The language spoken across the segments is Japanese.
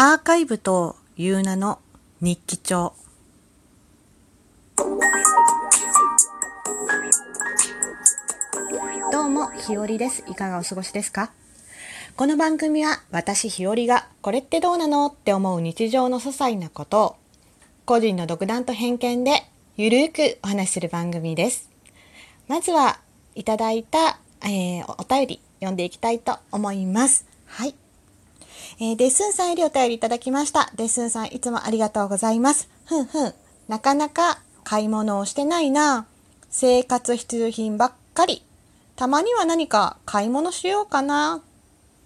アーカイブという名の日記帳。どうもひよりです。いかがお過ごしですか？この番組は私ひよりがこれってどうなのって思う日常の些細なことを個人の独断と偏見でゆるくお話しする番組です。まずはいただいた、えー、お便り読んでいきたいと思います。はい。えー、デッスンさんよりお便りいただきました。デッスンさんいつもありがとうございます。ふんふん。なかなか買い物をしてないな。生活必需品ばっかり。たまには何か買い物しようかな。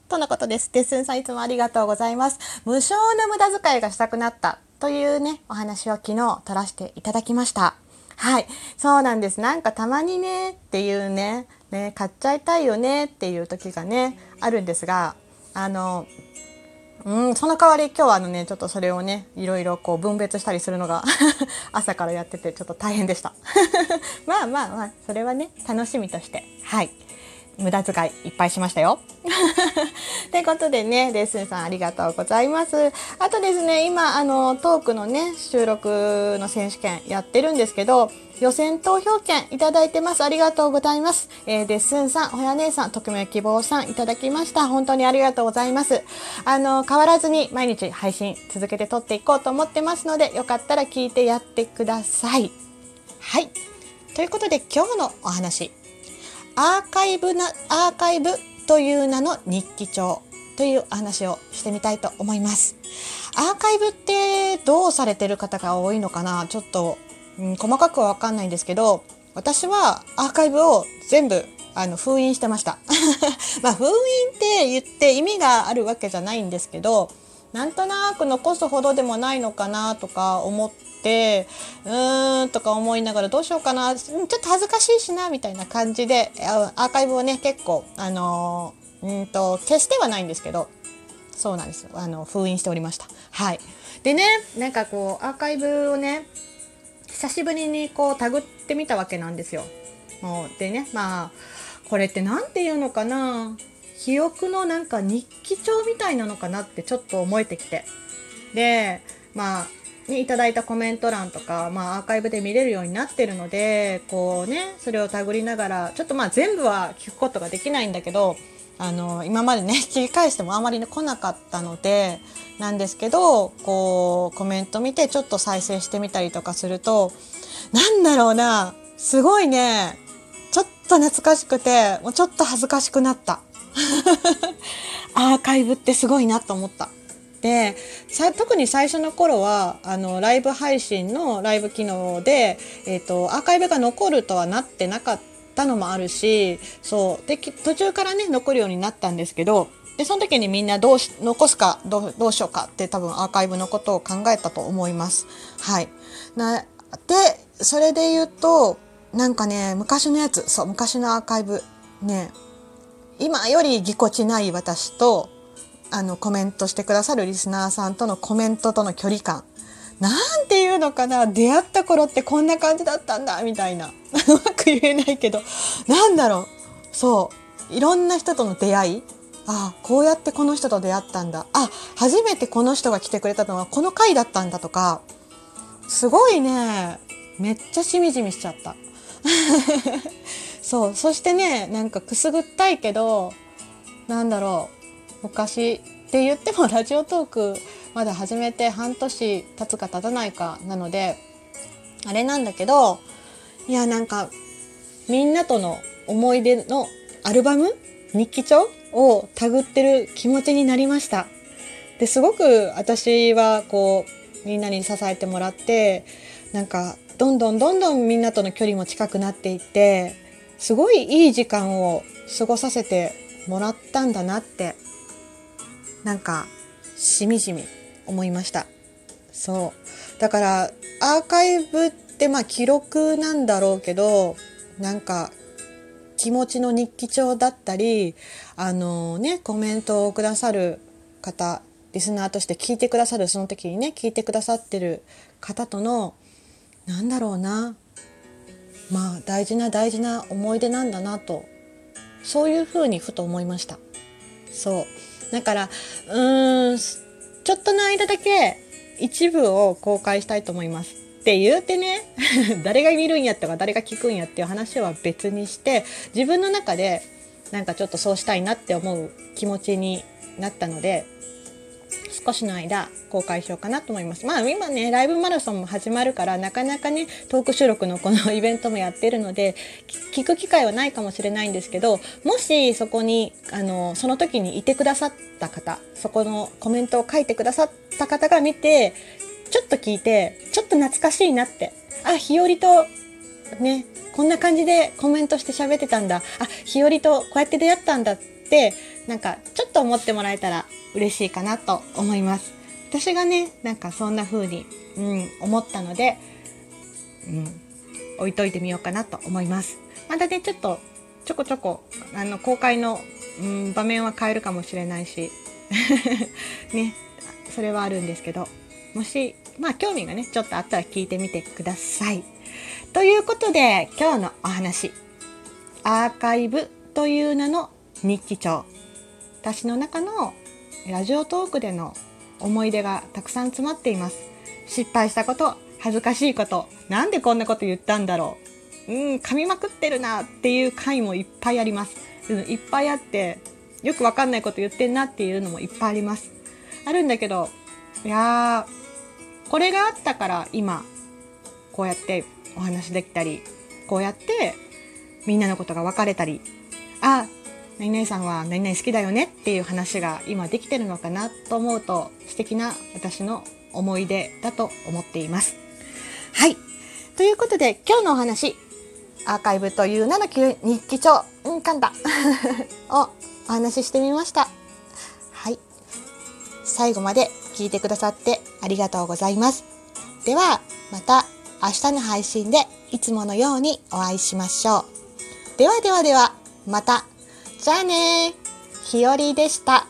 とのことです。デッスンさんいつもありがとうございます。無償の無駄遣いがしたくなったというね、お話を昨日取らせていただきました。はい。そうなんです。なんかたまにねっていうね、ね、買っちゃいたいよねっていう時がね、あるんですが、あの、うん、その代わり今日はあのね、ちょっとそれをね、いろいろこう分別したりするのが 朝からやっててちょっと大変でした。まあまあまあ、それはね、楽しみとして、はい。無駄遣いいっぱいしましたよ。ということでね、レッスンさんありがとうございます。あとですね、今、あの、トークのね、収録の選手権やってるんですけど、予選投票券いただいてます。ありがとうございます。えー、デッスンさん、ほや姉さん、匿名希望さんいただきました。本当にありがとうございます。あの、変わらずに毎日配信続けて撮っていこうと思ってますので、よかったら聞いてやってください。はい。ということで今日のお話。アーカイブな、アーカイブという名の日記帳という話をしてみたいと思います。アーカイブってどうされてる方が多いのかな？ちょっとうん、細かくはわかんないんですけど、私はアーカイブを全部あの封印してました。まあ封印って言って意味があるわけじゃないんですけど、なんとなく残すほどでもないのかなとか思って、うーんとか思いながらどうしようかな、ちょっと恥ずかしいしな、みたいな感じで、アーカイブをね、結構、あのうんと、消してはないんですけど、そうなんです。あの、封印しておりました。はい。でね、なんかこう、アーカイブをね、久しぶりにこうタグってみたわけなんですよ。でねまあこれって何て言うのかな記憶のなんか日記帳みたいなのかなってちょっと思えてきてでまあにいただいたコメント欄とか、まあ、アーカイブで見れるようになってるのでこうねそれをたぐりながらちょっとまあ全部は聞くことができないんだけどあの今までね 切り返してもあまり、ね、来なかったのでなんですけどこうコメント見てちょっと再生してみたりとかするとなんだろうなすごいねちょっと懐かしくてもうちょっと恥ずかしくなった アーカイブってすごいなと思った。で特に最初の頃はあのライブ配信のライブ機能で、えーとアーカイブが残るとはなってなかったのもあるしそうで途中からね残るようになったんですけどでその時にみんなどうし残すかどうどうしようかって多分アーカイブのことを考えたと思います。はい、なでそれで言うとなんかね昔のやつそう昔のアーカイブね今よりぎこちない私とあのコメントしてくださるリスナーさんとのコメントとの距離感。なんていうのかな？出会った頃ってこんな感じだったんだみたいな。うまく言えないけど。なんだろう？そう。いろんな人との出会い。あこうやってこの人と出会ったんだ。あ初めてこの人が来てくれたのはこの回だったんだとか。すごいね。めっちゃしみじみしちゃった。そう。そしてねなんかくすぐったいけどなんだろう。昔って言ってもラジオトークまだ始めて半年経つか経たないかなのであれなんだけどいやなんかみんなとの思い出のアルバム日記帳をたぐってる気持ちになりました。ですごく私はこうみんなに支えてもらってなんかどんどんどんどんみんなとの距離も近くなっていってすごいいい時間を過ごさせてもらったんだなってなんかしみじみ思いました。そう。だからアーカイブってまあ記録なんだろうけどなんか気持ちの日記帳だったりあのねコメントをくださる方リスナーとして聞いてくださるその時にね聞いてくださってる方とのなんだろうなまあ大事な大事な思い出なんだなとそういうふうにふと思いました。そう。だからうーんちょっとの間だけ一部を公開したいと思います。って言うてね 誰が見るんやとか誰が聞くんやっていう話は別にして自分の中でなんかちょっとそうしたいなって思う気持ちになったので少しの間公開しようかなと思います。まあ今ね、ライブマラソンも始まるからなかなかね、トーク収録のこのイベントもやってるので、聞く機会はないかもしれないんですけど、もしそこに、あの、その時にいてくださった方、そこのコメントを書いてくださった方が見て、ちょっと聞いて、ちょっと懐かしいなって。あ、日和と、ね、こんな感じでコメントして喋ってたんだ。あ、日和とこうやって出会ったんだって、なんかちょっと思ってもらえたら嬉しいかなと思います。私がね、なんかそんな風に、うん、思ったので、うん、置いといてみようかなと思います。またね、ちょっとちょこちょこ、あの、公開の、うん、場面は変えるかもしれないし、ね、それはあるんですけど、もし、まあ興味がね、ちょっとあったら聞いてみてください。ということで、今日のお話、アーカイブという名の日記帳。私の中のラジオトークでの思い出がたくさん詰まっています。失敗したこと、恥ずかしいこと、なんでこんなこと言ったんだろう。うん、噛みまくってるなっていう回もいっぱいあります。いっぱいあって、よくわかんないこと言ってんなっていうのもいっぱいあります。あるんだけど、いやー、これがあったから今こうやってお話できたりこうやってみんなのことが分かれたりあ何々さんは何々好きだよねっていう話が今できてるのかなと思うと素敵な私の思い出だと思っています。はい。ということで今日のお話アーカイブという名の日記帳、うん、噛んだ をお話ししてみました。はい。最後まで聞いてくださってありがとうございます。では、また明日の配信でいつものようにお会いしましょう。ではではでは、また。じゃあねひよりでした。